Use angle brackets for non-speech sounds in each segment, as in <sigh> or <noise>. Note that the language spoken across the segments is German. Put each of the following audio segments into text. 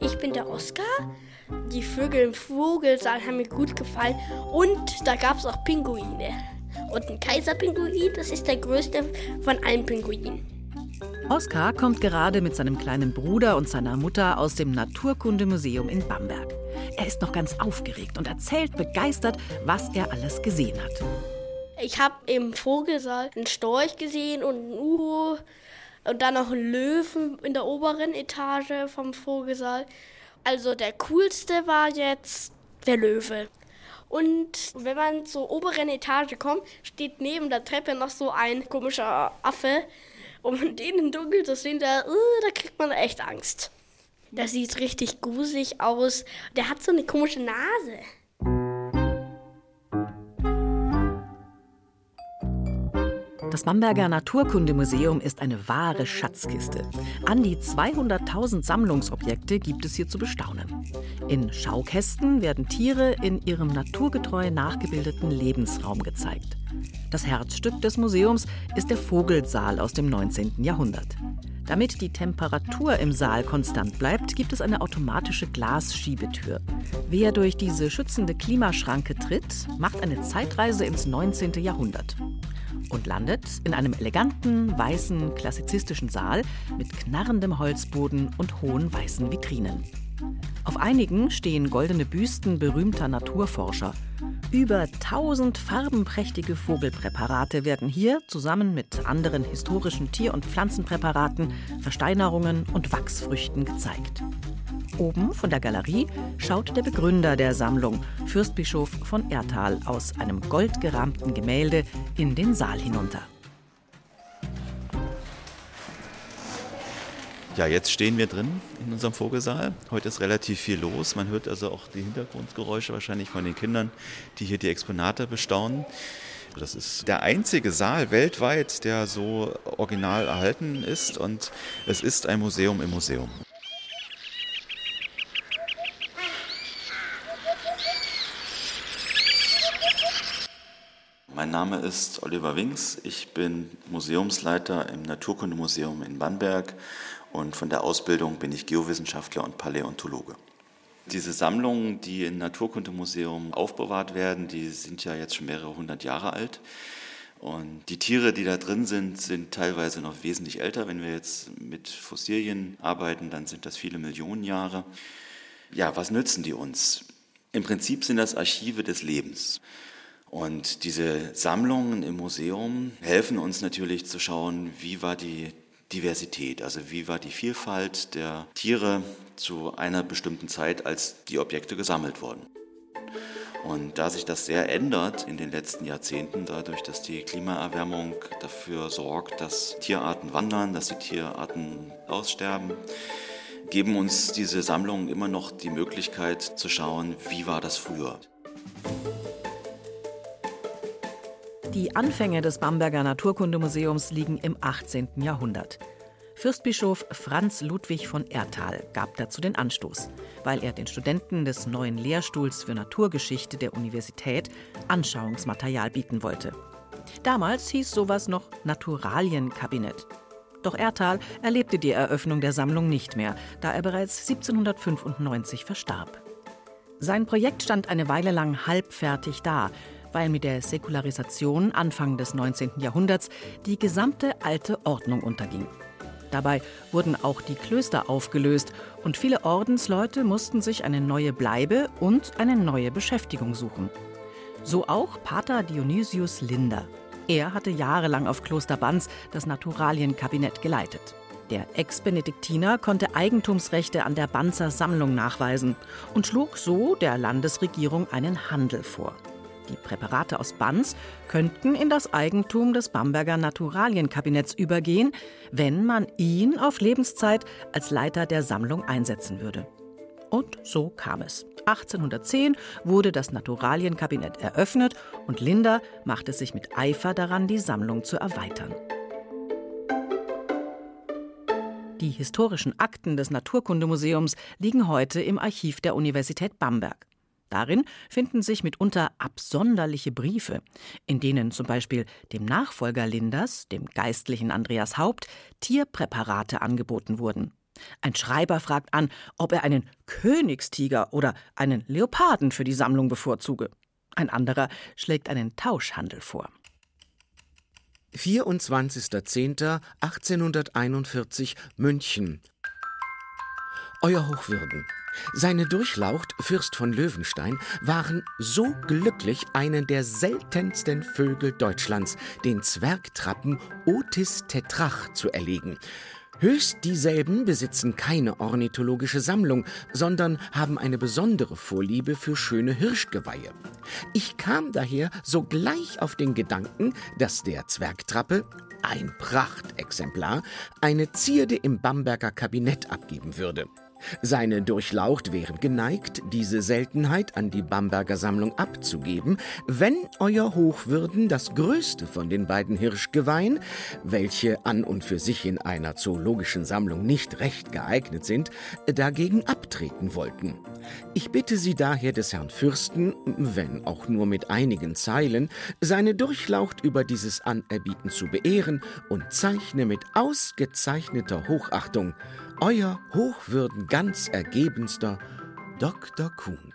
Ich bin der Oskar. Die Vögel im Vogelsaal haben mir gut gefallen. Und da gab es auch Pinguine. Und ein Kaiserpinguin, das ist der größte von allen Pinguinen. Oskar kommt gerade mit seinem kleinen Bruder und seiner Mutter aus dem Naturkundemuseum in Bamberg. Er ist noch ganz aufgeregt und erzählt begeistert, was er alles gesehen hat. Ich habe im Vogelsaal einen Storch gesehen und ein Uhu und dann noch einen Löwen in der oberen Etage vom Vogelsaal. Also der coolste war jetzt der Löwe. Und wenn man zur oberen Etage kommt, steht neben der Treppe noch so ein komischer Affe. Und <laughs> den im Dunkeln zu sehen, da, uh, da kriegt man echt Angst. Der sieht richtig gruselig aus. Der hat so eine komische Nase. Das Bamberger Naturkundemuseum ist eine wahre Schatzkiste. An die 200.000 Sammlungsobjekte gibt es hier zu bestaunen. In Schaukästen werden Tiere in ihrem naturgetreu nachgebildeten Lebensraum gezeigt. Das Herzstück des Museums ist der Vogelsaal aus dem 19. Jahrhundert. Damit die Temperatur im Saal konstant bleibt, gibt es eine automatische Glasschiebetür. Wer durch diese schützende Klimaschranke tritt, macht eine Zeitreise ins 19. Jahrhundert und landet in einem eleganten, weißen, klassizistischen Saal mit knarrendem Holzboden und hohen weißen Vitrinen. Auf einigen stehen goldene Büsten berühmter Naturforscher. Über 1000 farbenprächtige Vogelpräparate werden hier zusammen mit anderen historischen Tier- und Pflanzenpräparaten, Versteinerungen und Wachsfrüchten gezeigt. Oben von der Galerie schaut der Begründer der Sammlung, Fürstbischof von Erthal, aus einem goldgerahmten Gemälde in den Saal hinunter. Ja, jetzt stehen wir drin in unserem Vogelsaal. Heute ist relativ viel los. Man hört also auch die Hintergrundgeräusche wahrscheinlich von den Kindern, die hier die Exponate bestaunen. Das ist der einzige Saal weltweit, der so original erhalten ist und es ist ein Museum im Museum. Mein Name ist Oliver Wings. Ich bin Museumsleiter im Naturkundemuseum in Bamberg und von der Ausbildung bin ich Geowissenschaftler und Paläontologe. Diese Sammlungen, die im Naturkundemuseum aufbewahrt werden, die sind ja jetzt schon mehrere hundert Jahre alt. Und die Tiere, die da drin sind, sind teilweise noch wesentlich älter. Wenn wir jetzt mit Fossilien arbeiten, dann sind das viele Millionen Jahre. Ja, was nützen die uns? Im Prinzip sind das Archive des Lebens. Und diese Sammlungen im Museum helfen uns natürlich zu schauen, wie war die Diversität, also wie war die Vielfalt der Tiere zu einer bestimmten Zeit, als die Objekte gesammelt wurden. Und da sich das sehr ändert in den letzten Jahrzehnten, dadurch, dass die Klimaerwärmung dafür sorgt, dass Tierarten wandern, dass die Tierarten aussterben, geben uns diese Sammlungen immer noch die Möglichkeit zu schauen, wie war das früher. Die Anfänge des Bamberger Naturkundemuseums liegen im 18. Jahrhundert. Fürstbischof Franz Ludwig von Erthal gab dazu den Anstoß, weil er den Studenten des neuen Lehrstuhls für Naturgeschichte der Universität Anschauungsmaterial bieten wollte. Damals hieß sowas noch Naturalienkabinett. Doch Erthal erlebte die Eröffnung der Sammlung nicht mehr, da er bereits 1795 verstarb. Sein Projekt stand eine Weile lang halbfertig da, weil mit der Säkularisation Anfang des 19. Jahrhunderts die gesamte alte Ordnung unterging. Dabei wurden auch die Klöster aufgelöst und viele Ordensleute mussten sich eine neue Bleibe und eine neue Beschäftigung suchen. So auch Pater Dionysius Linder. Er hatte jahrelang auf Kloster Banz das Naturalienkabinett geleitet. Der Ex-Benediktiner konnte Eigentumsrechte an der Banzer Sammlung nachweisen und schlug so der Landesregierung einen Handel vor. Die Präparate aus Banz könnten in das Eigentum des Bamberger Naturalienkabinetts übergehen, wenn man ihn auf Lebenszeit als Leiter der Sammlung einsetzen würde. Und so kam es. 1810 wurde das Naturalienkabinett eröffnet und Linda machte sich mit Eifer daran, die Sammlung zu erweitern. Die historischen Akten des Naturkundemuseums liegen heute im Archiv der Universität Bamberg. Darin finden sich mitunter absonderliche Briefe, in denen zum Beispiel dem Nachfolger Linders, dem geistlichen Andreas Haupt, Tierpräparate angeboten wurden. Ein Schreiber fragt an, ob er einen Königstiger oder einen Leoparden für die Sammlung bevorzuge. Ein anderer schlägt einen Tauschhandel vor. 24.10.1841 München. Euer Hochwürden, seine Durchlaucht, Fürst von Löwenstein, waren so glücklich, einen der seltensten Vögel Deutschlands, den Zwergtrappen Otis tetrach, zu erlegen. Höchst dieselben besitzen keine ornithologische Sammlung, sondern haben eine besondere Vorliebe für schöne Hirschgeweihe. Ich kam daher sogleich auf den Gedanken, dass der Zwergtrappe, ein Prachtexemplar, eine Zierde im Bamberger Kabinett abgeben würde. Seine Durchlaucht wären geneigt, diese Seltenheit an die Bamberger Sammlung abzugeben, wenn Euer Hochwürden das größte von den beiden Hirschgeweihen, welche an und für sich in einer zoologischen Sammlung nicht recht geeignet sind, dagegen abtreten wollten. Ich bitte Sie daher des Herrn Fürsten, wenn auch nur mit einigen Zeilen, seine Durchlaucht über dieses Anerbieten zu beehren und zeichne mit ausgezeichneter Hochachtung euer Hochwürden ganz ergebenster Dr. Kuhn.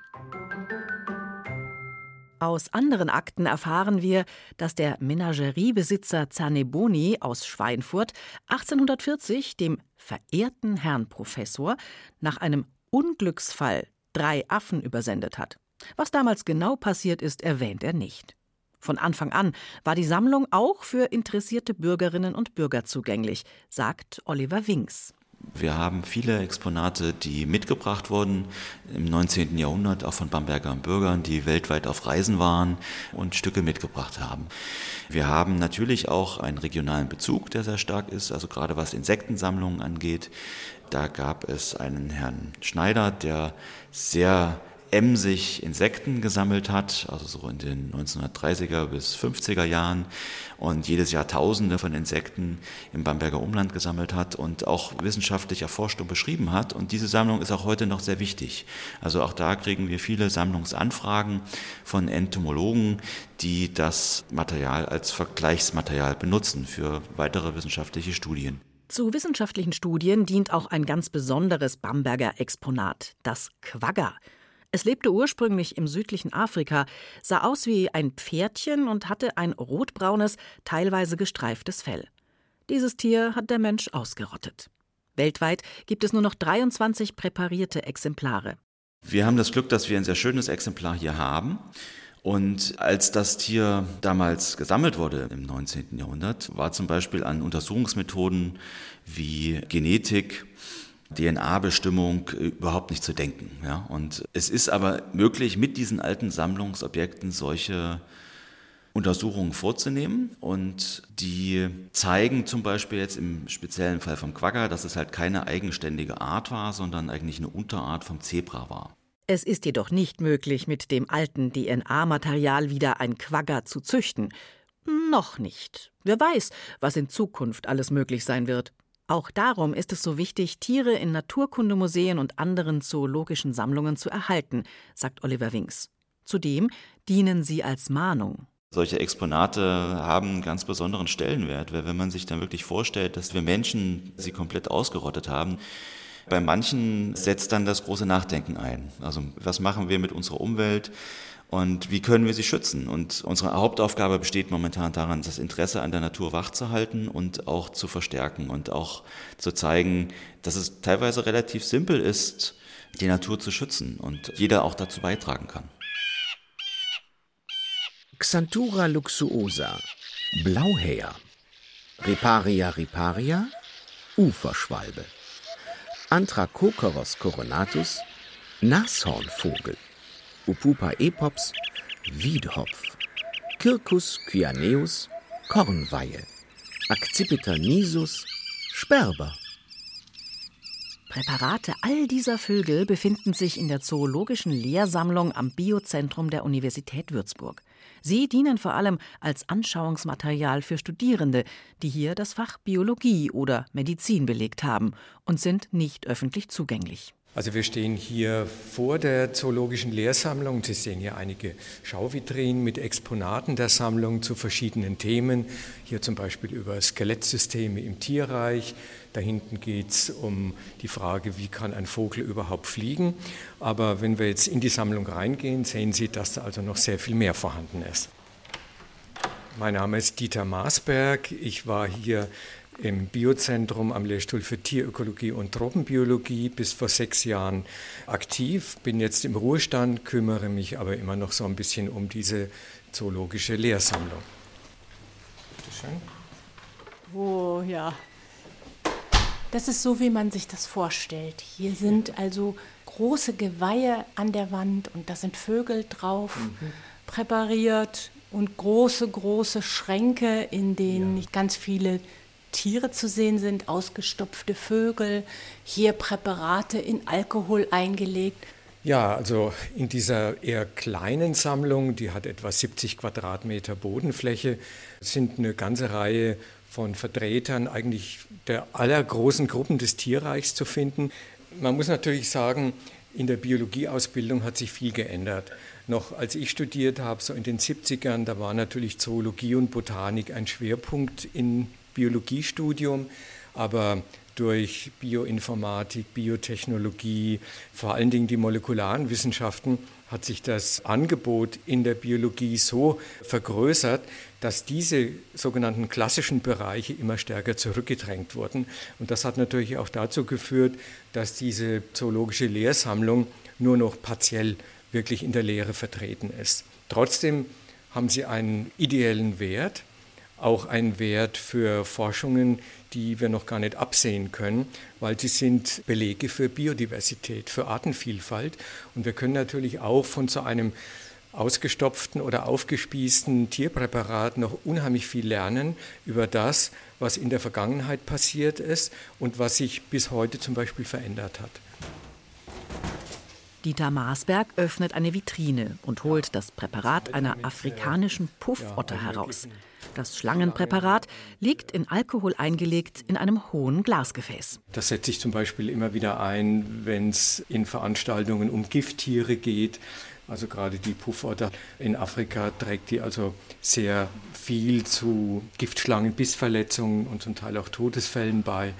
Aus anderen Akten erfahren wir, dass der Menageriebesitzer Zaneboni aus Schweinfurt 1840 dem verehrten Herrn Professor nach einem Unglücksfall drei Affen übersendet hat. Was damals genau passiert ist, erwähnt er nicht. Von Anfang an war die Sammlung auch für interessierte Bürgerinnen und Bürger zugänglich, sagt Oliver Winks. Wir haben viele Exponate, die mitgebracht wurden im 19. Jahrhundert, auch von Bamberger Bürgern, die weltweit auf Reisen waren und Stücke mitgebracht haben. Wir haben natürlich auch einen regionalen Bezug, der sehr stark ist, also gerade was Insektensammlungen angeht. Da gab es einen Herrn Schneider, der sehr emsig Insekten gesammelt hat, also so in den 1930er bis 50er Jahren und jedes Jahr Tausende von Insekten im Bamberger Umland gesammelt hat und auch wissenschaftlich erforscht und beschrieben hat. Und diese Sammlung ist auch heute noch sehr wichtig. Also auch da kriegen wir viele Sammlungsanfragen von Entomologen, die das Material als Vergleichsmaterial benutzen für weitere wissenschaftliche Studien. Zu wissenschaftlichen Studien dient auch ein ganz besonderes Bamberger Exponat, das Quagga. Es lebte ursprünglich im südlichen Afrika, sah aus wie ein Pferdchen und hatte ein rotbraunes, teilweise gestreiftes Fell. Dieses Tier hat der Mensch ausgerottet. Weltweit gibt es nur noch 23 präparierte Exemplare. Wir haben das Glück, dass wir ein sehr schönes Exemplar hier haben. Und als das Tier damals gesammelt wurde im 19. Jahrhundert, war zum Beispiel an Untersuchungsmethoden wie Genetik DNA-Bestimmung überhaupt nicht zu denken. Ja? Und es ist aber möglich, mit diesen alten Sammlungsobjekten solche Untersuchungen vorzunehmen und die zeigen zum Beispiel jetzt im speziellen Fall vom Quagga, dass es halt keine eigenständige Art war, sondern eigentlich eine Unterart vom Zebra war. Es ist jedoch nicht möglich, mit dem alten DNA-Material wieder ein Quagga zu züchten. Noch nicht. Wer weiß, was in Zukunft alles möglich sein wird. Auch darum ist es so wichtig, Tiere in Naturkundemuseen und anderen zoologischen Sammlungen zu erhalten, sagt Oliver Winks. Zudem dienen sie als Mahnung. Solche Exponate haben einen ganz besonderen Stellenwert, weil wenn man sich dann wirklich vorstellt, dass wir Menschen sie komplett ausgerottet haben, bei manchen setzt dann das große Nachdenken ein. Also was machen wir mit unserer Umwelt? Und wie können wir sie schützen. Und unsere Hauptaufgabe besteht momentan daran, das Interesse an der Natur wachzuhalten und auch zu verstärken und auch zu zeigen, dass es teilweise relativ simpel ist, die Natur zu schützen und jeder auch dazu beitragen kann. Xanthura luxuosa, Blauhäher, Riparia riparia, Uferschwalbe, Anthracocoros coronatus, Nashornvogel, Upupa epops, Wiedhopf, Circus cyaneus, Kornweihe, Accipiter nisus, Sperber. Präparate all dieser Vögel befinden sich in der Zoologischen Lehrsammlung am Biozentrum der Universität Würzburg. Sie dienen vor allem als Anschauungsmaterial für Studierende, die hier das Fach Biologie oder Medizin belegt haben und sind nicht öffentlich zugänglich. Also wir stehen hier vor der zoologischen Lehrsammlung. Sie sehen hier einige Schauvitrinen mit Exponaten der Sammlung zu verschiedenen Themen. Hier zum Beispiel über Skelettsysteme im Tierreich. Da hinten geht es um die Frage, wie kann ein Vogel überhaupt fliegen. Aber wenn wir jetzt in die Sammlung reingehen, sehen Sie, dass da also noch sehr viel mehr vorhanden ist. Mein Name ist Dieter Maasberg. Ich war hier im Biozentrum am Lehrstuhl für Tierökologie und Tropenbiologie bis vor sechs Jahren aktiv, bin jetzt im Ruhestand, kümmere mich aber immer noch so ein bisschen um diese zoologische Lehrsammlung. Bitte schön. Oh ja. Das ist so, wie man sich das vorstellt. Hier sind also große Geweihe an der Wand und da sind Vögel drauf, mhm. präpariert und große, große Schränke, in denen ja. ganz viele Tiere zu sehen sind, ausgestopfte Vögel, hier Präparate in Alkohol eingelegt. Ja, also in dieser eher kleinen Sammlung, die hat etwa 70 Quadratmeter Bodenfläche, sind eine ganze Reihe von Vertretern eigentlich der aller großen Gruppen des Tierreichs zu finden. Man muss natürlich sagen, in der Biologieausbildung hat sich viel geändert. Noch als ich studiert habe, so in den 70ern, da war natürlich Zoologie und Botanik ein Schwerpunkt in Biologiestudium, aber durch Bioinformatik, Biotechnologie, vor allen Dingen die molekularen Wissenschaften, hat sich das Angebot in der Biologie so vergrößert, dass diese sogenannten klassischen Bereiche immer stärker zurückgedrängt wurden. Und das hat natürlich auch dazu geführt, dass diese zoologische Lehrsammlung nur noch partiell wirklich in der Lehre vertreten ist. Trotzdem haben sie einen ideellen Wert auch ein Wert für Forschungen, die wir noch gar nicht absehen können, weil sie sind Belege für Biodiversität, für Artenvielfalt. Und wir können natürlich auch von so einem ausgestopften oder aufgespießten Tierpräparat noch unheimlich viel lernen über das, was in der Vergangenheit passiert ist und was sich bis heute zum Beispiel verändert hat. Dieter Maasberg öffnet eine Vitrine und holt das Präparat einer afrikanischen Puffotter heraus. Das Schlangenpräparat liegt in Alkohol eingelegt in einem hohen Glasgefäß. Das setze ich zum Beispiel immer wieder ein, wenn es in Veranstaltungen um Gifttiere geht. Also gerade die Puffotter in Afrika trägt die also sehr viel zu Giftschlangen, Bissverletzungen und zum Teil auch Todesfällen bei.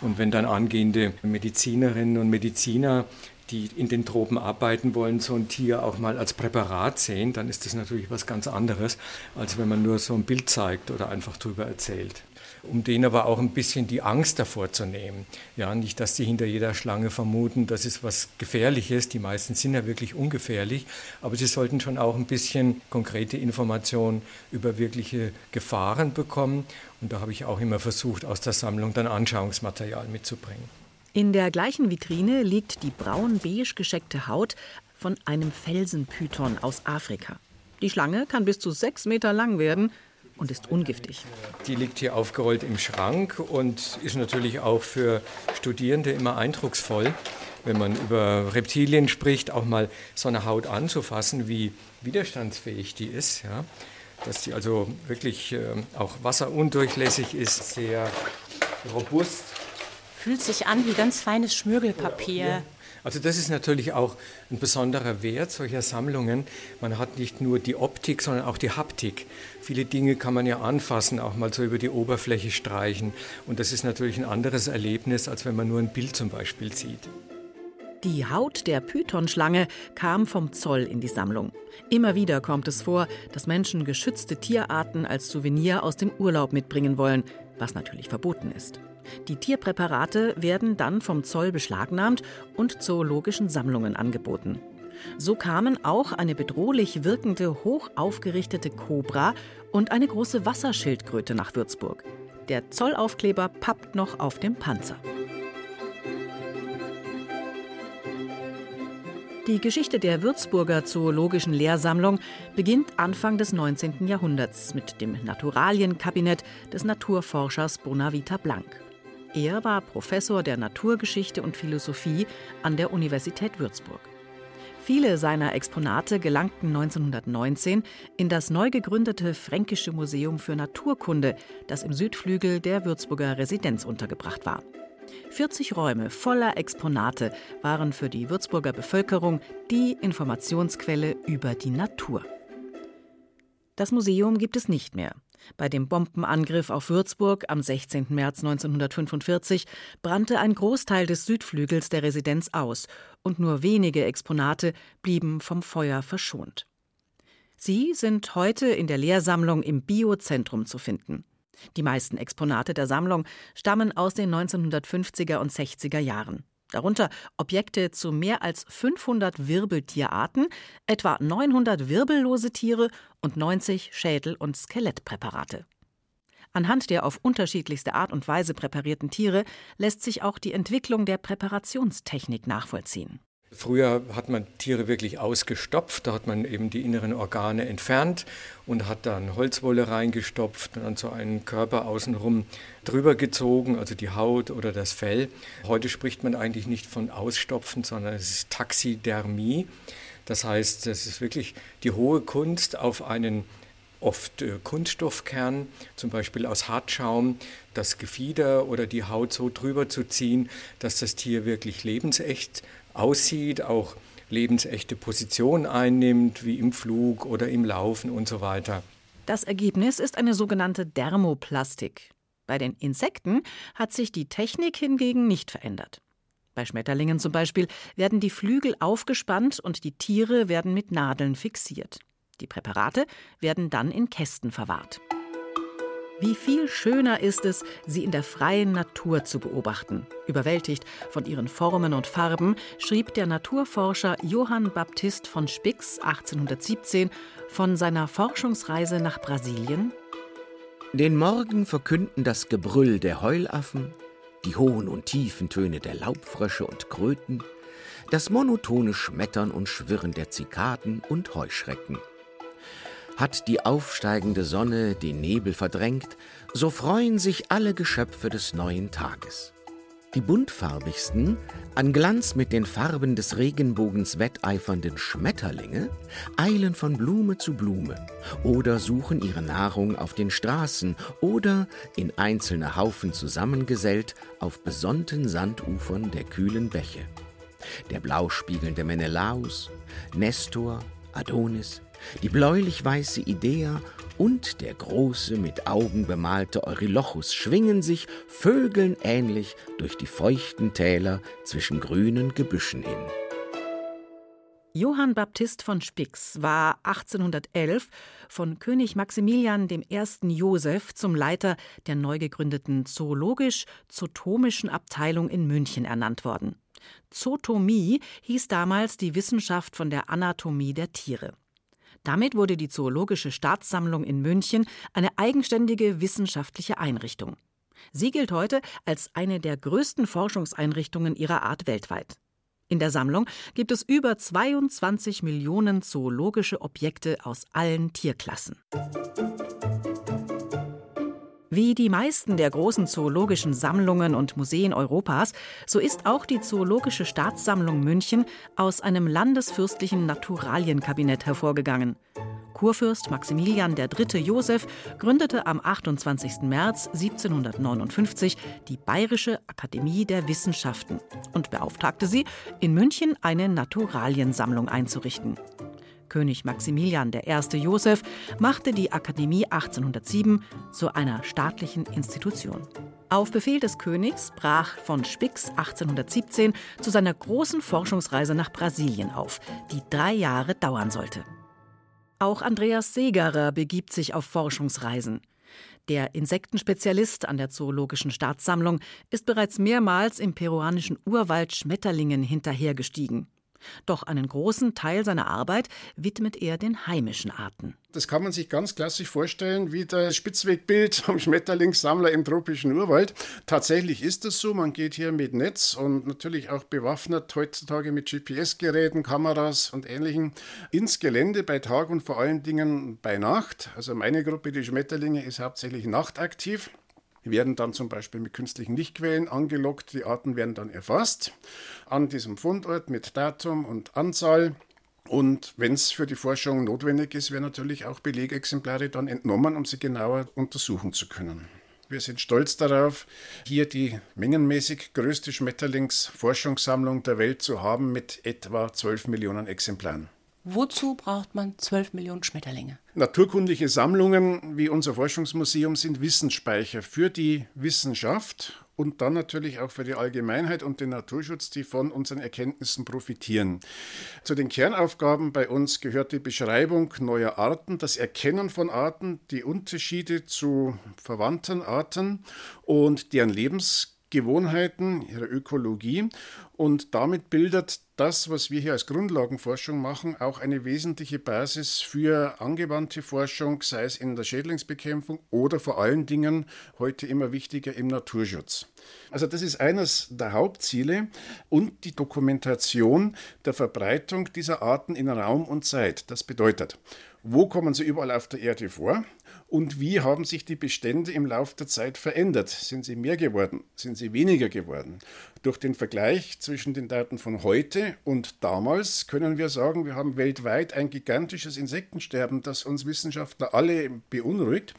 Und wenn dann angehende Medizinerinnen und Mediziner die in den Tropen arbeiten wollen, so ein Tier auch mal als Präparat sehen, dann ist das natürlich was ganz anderes, als wenn man nur so ein Bild zeigt oder einfach darüber erzählt. Um denen aber auch ein bisschen die Angst davor zu nehmen. Ja, nicht, dass die hinter jeder Schlange vermuten, das ist was Gefährliches. Die meisten sind ja wirklich ungefährlich, aber sie sollten schon auch ein bisschen konkrete Informationen über wirkliche Gefahren bekommen. Und da habe ich auch immer versucht, aus der Sammlung dann Anschauungsmaterial mitzubringen. In der gleichen Vitrine liegt die braun-beige gescheckte Haut von einem Felsenpython aus Afrika. Die Schlange kann bis zu sechs Meter lang werden und ist ungiftig. Die liegt hier aufgerollt im Schrank und ist natürlich auch für Studierende immer eindrucksvoll, wenn man über Reptilien spricht, auch mal so eine Haut anzufassen, wie widerstandsfähig die ist. Ja? Dass die also wirklich äh, auch wasserundurchlässig ist, sehr robust Fühlt sich an wie ganz feines Schmirgelpapier. Ja. Also das ist natürlich auch ein besonderer Wert solcher Sammlungen. Man hat nicht nur die Optik, sondern auch die Haptik. Viele Dinge kann man ja anfassen, auch mal so über die Oberfläche streichen. Und das ist natürlich ein anderes Erlebnis, als wenn man nur ein Bild zum Beispiel sieht. Die Haut der Pythonschlange kam vom Zoll in die Sammlung. Immer wieder kommt es vor, dass Menschen geschützte Tierarten als Souvenir aus dem Urlaub mitbringen wollen, was natürlich verboten ist. Die Tierpräparate werden dann vom Zoll beschlagnahmt und zoologischen Sammlungen angeboten. So kamen auch eine bedrohlich wirkende, hoch aufgerichtete Kobra und eine große Wasserschildkröte nach Würzburg. Der Zollaufkleber pappt noch auf dem Panzer. Die Geschichte der Würzburger Zoologischen Lehrsammlung beginnt Anfang des 19. Jahrhunderts mit dem Naturalienkabinett des Naturforschers Bonavita Blanc. Er war Professor der Naturgeschichte und Philosophie an der Universität Würzburg. Viele seiner Exponate gelangten 1919 in das neu gegründete Fränkische Museum für Naturkunde, das im Südflügel der Würzburger Residenz untergebracht war. 40 Räume voller Exponate waren für die Würzburger Bevölkerung die Informationsquelle über die Natur. Das Museum gibt es nicht mehr. Bei dem Bombenangriff auf Würzburg am 16. März 1945 brannte ein Großteil des Südflügels der Residenz aus und nur wenige Exponate blieben vom Feuer verschont. Sie sind heute in der Lehrsammlung im Biozentrum zu finden. Die meisten Exponate der Sammlung stammen aus den 1950er und 60er Jahren. Darunter Objekte zu mehr als 500 Wirbeltierarten, etwa 900 wirbellose Tiere und 90 Schädel- und Skelettpräparate. Anhand der auf unterschiedlichste Art und Weise präparierten Tiere lässt sich auch die Entwicklung der Präparationstechnik nachvollziehen. Früher hat man Tiere wirklich ausgestopft, da hat man eben die inneren Organe entfernt und hat dann Holzwolle reingestopft und dann so einen Körper außenrum drüber gezogen, also die Haut oder das Fell. Heute spricht man eigentlich nicht von Ausstopfen, sondern es ist Taxidermie. Das heißt, es ist wirklich die hohe Kunst auf einen oft äh, Kunststoffkern, zum Beispiel aus Hartschaum, das Gefieder oder die Haut so drüber zu ziehen, dass das Tier wirklich lebensecht aussieht, auch lebensechte Position einnimmt, wie im Flug oder im Laufen und so weiter. Das Ergebnis ist eine sogenannte Dermoplastik. Bei den Insekten hat sich die Technik hingegen nicht verändert. Bei Schmetterlingen zum Beispiel werden die Flügel aufgespannt und die Tiere werden mit Nadeln fixiert. Die Präparate werden dann in Kästen verwahrt. Wie viel schöner ist es, sie in der freien Natur zu beobachten. Überwältigt von ihren Formen und Farben schrieb der Naturforscher Johann Baptist von Spix 1817 von seiner Forschungsreise nach Brasilien. Den Morgen verkünden das Gebrüll der Heulaffen, die hohen und tiefen Töne der Laubfrösche und Kröten, das monotone Schmettern und Schwirren der Zikaden und Heuschrecken. Hat die aufsteigende Sonne den Nebel verdrängt, so freuen sich alle Geschöpfe des neuen Tages. Die buntfarbigsten, an Glanz mit den Farben des Regenbogens wetteifernden Schmetterlinge eilen von Blume zu Blume oder suchen ihre Nahrung auf den Straßen oder in einzelne Haufen zusammengesellt auf besonnten Sandufern der kühlen Bäche. Der blauspiegelnde Menelaus, Nestor, Adonis, die bläulich-weiße Idea und der große mit Augen bemalte Eurylochus schwingen sich Vögeln ähnlich durch die feuchten Täler zwischen grünen Gebüschen hin. Johann Baptist von Spix war 1811 von König Maximilian I. Joseph zum Leiter der neu gegründeten zoologisch-zotomischen Abteilung in München ernannt worden. Zotomie hieß damals die Wissenschaft von der Anatomie der Tiere. Damit wurde die Zoologische Staatssammlung in München eine eigenständige wissenschaftliche Einrichtung. Sie gilt heute als eine der größten Forschungseinrichtungen ihrer Art weltweit. In der Sammlung gibt es über 22 Millionen zoologische Objekte aus allen Tierklassen. Wie die meisten der großen zoologischen Sammlungen und Museen Europas, so ist auch die Zoologische Staatssammlung München aus einem landesfürstlichen Naturalienkabinett hervorgegangen. Kurfürst Maximilian III. Joseph gründete am 28. März 1759 die Bayerische Akademie der Wissenschaften und beauftragte sie, in München eine Naturaliensammlung einzurichten. König Maximilian I. Joseph machte die Akademie 1807 zu einer staatlichen Institution. Auf Befehl des Königs brach von Spix 1817 zu seiner großen Forschungsreise nach Brasilien auf, die drei Jahre dauern sollte. Auch Andreas Segerer begibt sich auf Forschungsreisen. Der Insektenspezialist an der Zoologischen Staatssammlung ist bereits mehrmals im peruanischen Urwald Schmetterlingen hinterhergestiegen. Doch einen großen Teil seiner Arbeit widmet er den heimischen Arten. Das kann man sich ganz klassisch vorstellen, wie das Spitzwegbild vom Schmetterlingssammler im tropischen Urwald. Tatsächlich ist es so, man geht hier mit Netz und natürlich auch bewaffnet heutzutage mit GPS-Geräten, Kameras und Ähnlichem ins Gelände bei Tag und vor allen Dingen bei Nacht. Also meine Gruppe, die Schmetterlinge, ist hauptsächlich nachtaktiv. Werden dann zum Beispiel mit künstlichen Lichtquellen angelockt. Die Arten werden dann erfasst an diesem Fundort mit Datum und Anzahl. Und wenn es für die Forschung notwendig ist, werden natürlich auch Belegexemplare dann entnommen, um sie genauer untersuchen zu können. Wir sind stolz darauf, hier die mengenmäßig größte Schmetterlingsforschungssammlung der Welt zu haben mit etwa 12 Millionen Exemplaren. Wozu braucht man 12 Millionen Schmetterlinge? Naturkundliche Sammlungen wie unser Forschungsmuseum sind Wissensspeicher für die Wissenschaft und dann natürlich auch für die Allgemeinheit und den Naturschutz, die von unseren Erkenntnissen profitieren. Zu den Kernaufgaben bei uns gehört die Beschreibung neuer Arten, das Erkennen von Arten, die Unterschiede zu verwandten Arten und deren Lebensgewohnheiten, ihre Ökologie und damit bildet das, was wir hier als Grundlagenforschung machen, auch eine wesentliche Basis für angewandte Forschung, sei es in der Schädlingsbekämpfung oder vor allen Dingen heute immer wichtiger im Naturschutz. Also das ist eines der Hauptziele und die Dokumentation der Verbreitung dieser Arten in Raum und Zeit. Das bedeutet, wo kommen sie überall auf der Erde vor? Und wie haben sich die Bestände im Laufe der Zeit verändert? Sind sie mehr geworden? Sind sie weniger geworden? Durch den Vergleich zwischen den Daten von heute und damals können wir sagen, wir haben weltweit ein gigantisches Insektensterben, das uns Wissenschaftler alle beunruhigt.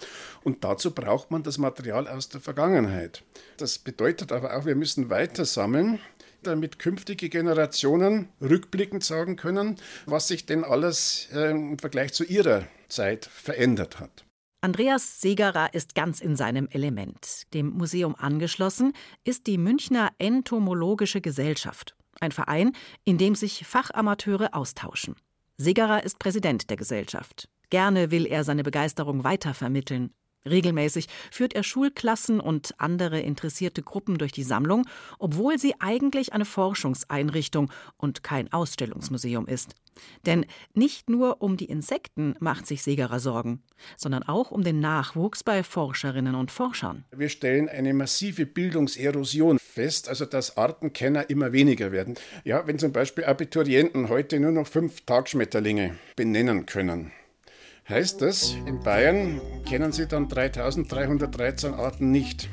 Und dazu braucht man das Material aus der Vergangenheit. Das bedeutet aber auch, wir müssen weiter sammeln damit künftige Generationen rückblickend sagen können, was sich denn alles äh, im Vergleich zu ihrer Zeit verändert hat. Andreas Segerer ist ganz in seinem Element. Dem Museum angeschlossen ist die Münchner Entomologische Gesellschaft, ein Verein, in dem sich Fachamateure austauschen. Segerer ist Präsident der Gesellschaft. Gerne will er seine Begeisterung weitervermitteln. Regelmäßig führt er Schulklassen und andere interessierte Gruppen durch die Sammlung, obwohl sie eigentlich eine Forschungseinrichtung und kein Ausstellungsmuseum ist. Denn nicht nur um die Insekten macht sich Segerer Sorgen, sondern auch um den Nachwuchs bei Forscherinnen und Forschern. Wir stellen eine massive Bildungserosion fest, also dass Artenkenner immer weniger werden. Ja, wenn zum Beispiel Abiturienten heute nur noch fünf Tagschmetterlinge benennen können, heißt das, in Bayern kennen Sie dann 3313 Arten nicht.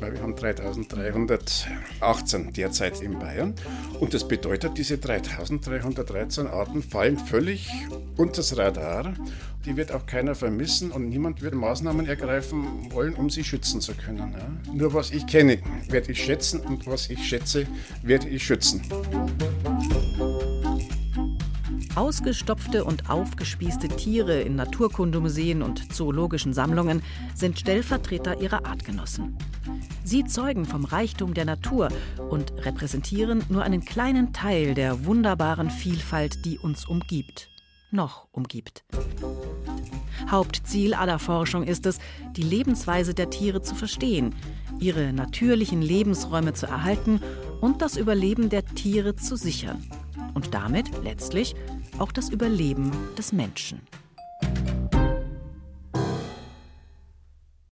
Weil wir haben 3318 derzeit in Bayern. Und das bedeutet, diese 3313 Arten fallen völlig unter das Radar. Die wird auch keiner vermissen und niemand wird Maßnahmen ergreifen wollen, um sie schützen zu können. Nur was ich kenne, werde ich schätzen und was ich schätze, werde ich schützen. Ausgestopfte und aufgespießte Tiere in Naturkundemuseen und zoologischen Sammlungen sind Stellvertreter ihrer Artgenossen. Sie zeugen vom Reichtum der Natur und repräsentieren nur einen kleinen Teil der wunderbaren Vielfalt, die uns umgibt. Noch umgibt. Hauptziel aller Forschung ist es, die Lebensweise der Tiere zu verstehen, ihre natürlichen Lebensräume zu erhalten und das Überleben der Tiere zu sichern. Und damit letztlich auch das Überleben des Menschen.